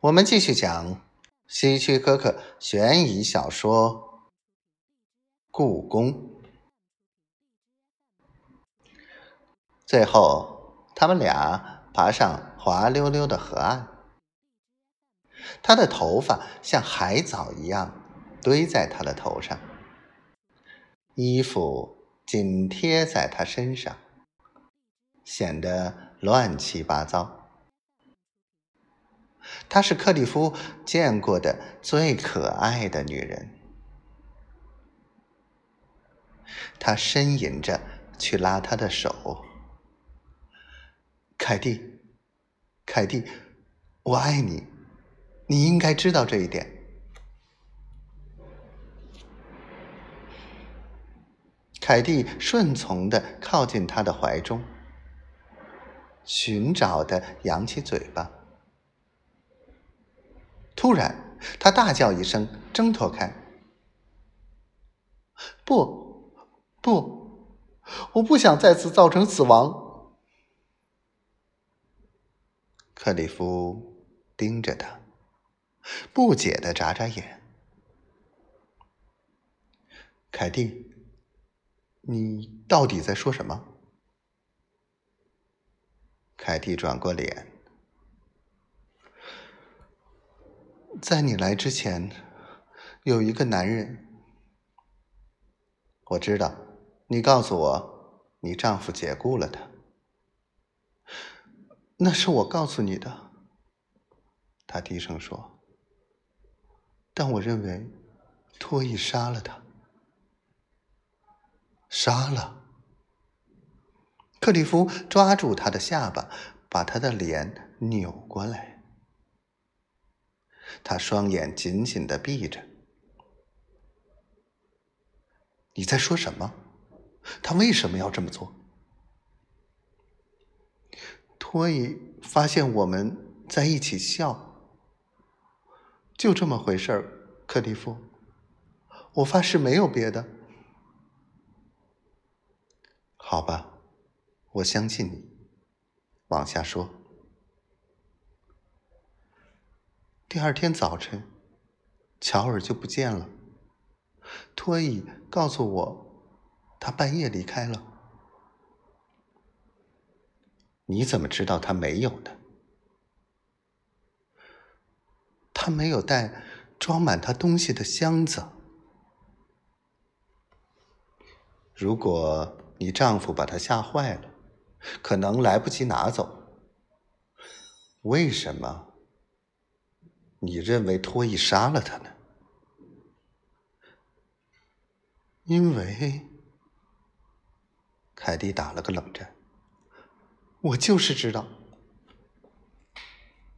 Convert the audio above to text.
我们继续讲希区柯克悬疑小说《故宫》。最后，他们俩爬上滑溜溜的河岸。他的头发像海藻一样堆在他的头上，衣服紧贴在他身上，显得乱七八糟。她是克里夫见过的最可爱的女人。他呻吟着去拉她的手。凯蒂，凯蒂，我爱你，你应该知道这一点。凯蒂顺从的靠近他的怀中，寻找的扬起嘴巴。突然，他大叫一声，挣脱开。不，不，我不想再次造成死亡。克里夫盯着他，不解的眨眨眼。凯蒂，你到底在说什么？凯蒂转过脸，在你来之前，有一个男人。我知道，你告诉我，你丈夫解雇了他。那是我告诉你的，他低声说。但我认为，托伊杀了他。杀了。克里夫抓住他的下巴，把他的脸扭过来。他双眼紧紧的闭着。你在说什么？他为什么要这么做？托伊发现我们在一起笑，就这么回事儿，克利夫。我发誓没有别的。好吧，我相信你。往下说。第二天早晨，乔尔就不见了。托伊告诉我，他半夜离开了。你怎么知道他没有呢？他没有带装满他东西的箱子。如果你丈夫把他吓坏了，可能来不及拿走。为什么？你认为托伊杀了他呢？因为，凯蒂打了个冷战。我就是知道，